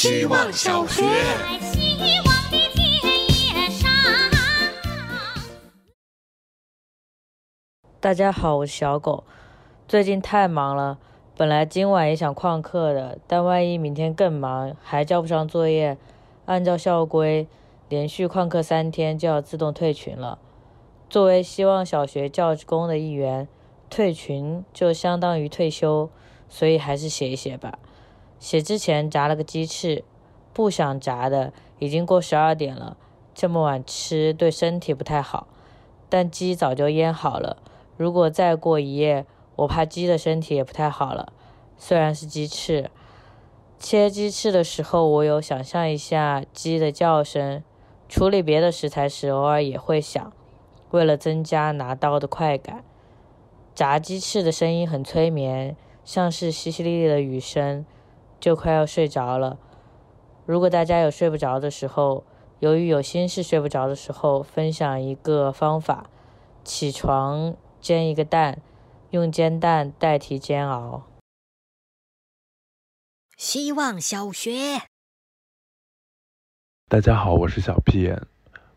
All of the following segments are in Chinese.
希望小学。大家好，我是小狗。最近太忙了，本来今晚也想旷课的，但万一明天更忙，还交不上作业，按照校规，连续旷课三天就要自动退群了。作为希望小学教职工的一员，退群就相当于退休，所以还是写一写吧。写之前炸了个鸡翅，不想炸的，已经过十二点了，这么晚吃对身体不太好。但鸡早就腌好了，如果再过一夜，我怕鸡的身体也不太好了。虽然是鸡翅，切鸡翅的时候，我有想象一下鸡的叫声。处理别的食材时，偶尔也会想，为了增加拿刀的快感。炸鸡翅的声音很催眠，像是淅淅沥沥的雨声，就快要睡着了。如果大家有睡不着的时候，由于有心事睡不着的时候，分享一个方法：起床煎一个蛋。用煎蛋代替煎熬。希望小学，大家好，我是小屁眼。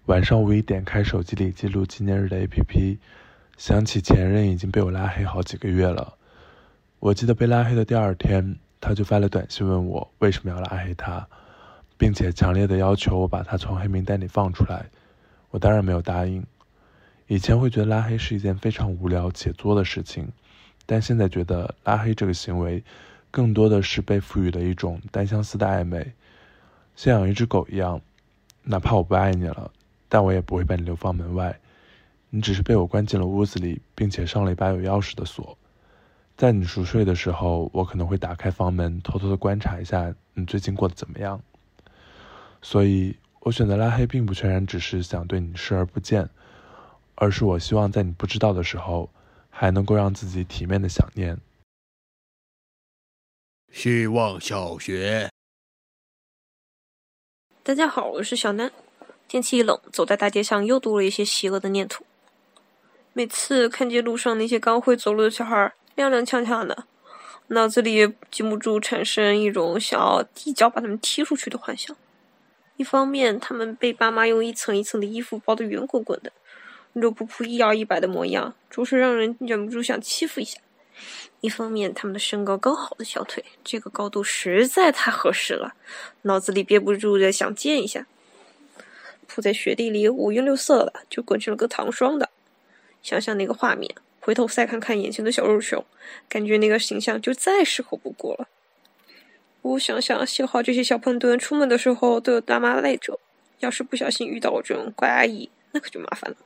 晚上五一点开手机里记录纪念日的 APP，想起前任已经被我拉黑好几个月了。我记得被拉黑的第二天，他就发了短信问我为什么要拉黑他，并且强烈的要求我把他从黑名单里放出来。我当然没有答应。以前会觉得拉黑是一件非常无聊且作的事情，但现在觉得拉黑这个行为，更多的是被赋予了一种单相思的暧昧，像养一只狗一样，哪怕我不爱你了，但我也不会把你流放门外，你只是被我关进了屋子里，并且上了一把有钥匙的锁，在你熟睡的时候，我可能会打开房门，偷偷的观察一下你最近过得怎么样。所以我选择拉黑，并不全然只是想对你视而不见。而是我希望在你不知道的时候，还能够让自己体面的想念。希望小学，大家好，我是小南。天气一冷，走在大街上又多了一些邪恶的念头。每次看见路上那些刚会走路的小孩踉踉跄跄的，脑子里禁不住产生一种想要一脚把他们踢出去的幻想。一方面，他们被爸妈用一层一层的衣服包得圆滚滚的。肉扑扑、一摇一摆的模样，着实让人忍不住想欺负一下。一方面，他们的身高刚好的小腿，这个高度实在太合适了，脑子里憋不住的想见一下。铺在雪地里五颜六色的，就滚成了个糖霜的。想想那个画面，回头再看看眼前的小肉熊，感觉那个形象就再适合不过了。我想想，幸好这些小胖墩出门的时候都有大妈带着，要是不小心遇到我这种怪阿姨，那可就麻烦了。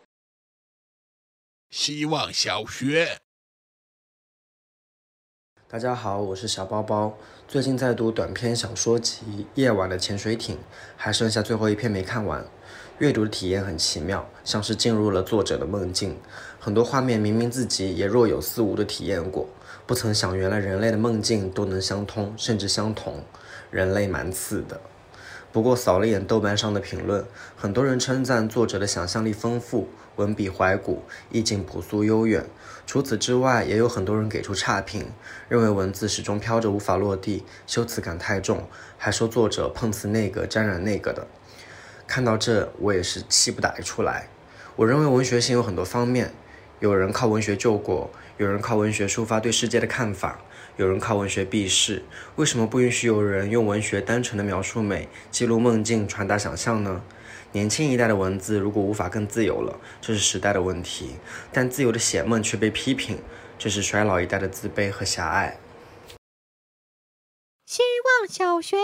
希望小学，大家好，我是小包包。最近在读短篇小说集《夜晚的潜水艇》，还剩下最后一篇没看完。阅读的体验很奇妙，像是进入了作者的梦境。很多画面明明自己也若有似无的体验过，不曾想原来人类的梦境都能相通，甚至相同。人类蛮次的。不过扫了眼豆瓣上的评论，很多人称赞作者的想象力丰富。文笔怀古，意境朴素悠远。除此之外，也有很多人给出差评，认为文字始终飘着无法落地，修辞感太重，还说作者碰瓷那个沾染那个的。看到这，我也是气不打一处来。我认为文学性有很多方面，有人靠文学救国，有人靠文学抒发对世界的看法，有人靠文学避世。为什么不允许有人用文学单纯的描述美，记录梦境，传达想象呢？年轻一代的文字如果无法更自由了，这是时代的问题；但自由的写梦却被批评，这是衰老一代的自卑和狭隘。希望小学，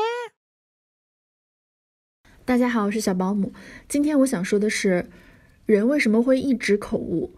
大家好，我是小保姆。今天我想说的是，人为什么会一直口误？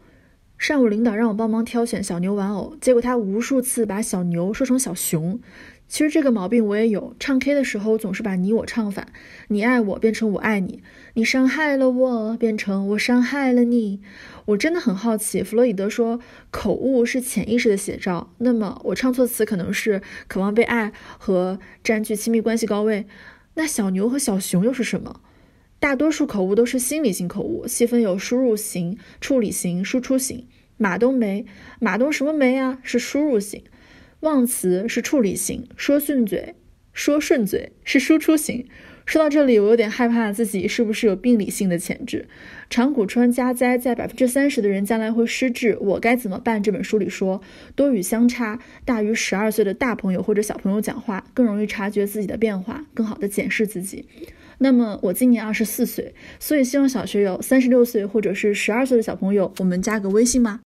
上午领导让我帮忙挑选小牛玩偶，结果他无数次把小牛说成小熊。其实这个毛病我也有，唱 K 的时候总是把你我唱反，你爱我变成我爱你，你伤害了我变成我伤害了你。我真的很好奇，弗洛伊德说口误是潜意识的写照，那么我唱错词可能是渴望被爱和占据亲密关系高位。那小牛和小熊又是什么？大多数口误都是心理性口误，细分有输入型、处理型、输出型。马冬梅，马冬什么梅啊？是输入型。忘词是处理型，说顺嘴说顺嘴是输出型。说到这里，我有点害怕自己是不是有病理性的潜质。长谷川加哉在百分之三十的人将来会失智，我该怎么办？这本书里说，多与相差大于十二岁的大朋友或者小朋友讲话，更容易察觉自己的变化，更好的检视自己。那么我今年二十四岁，所以希望小学有三十六岁或者是十二岁的小朋友，我们加个微信吗？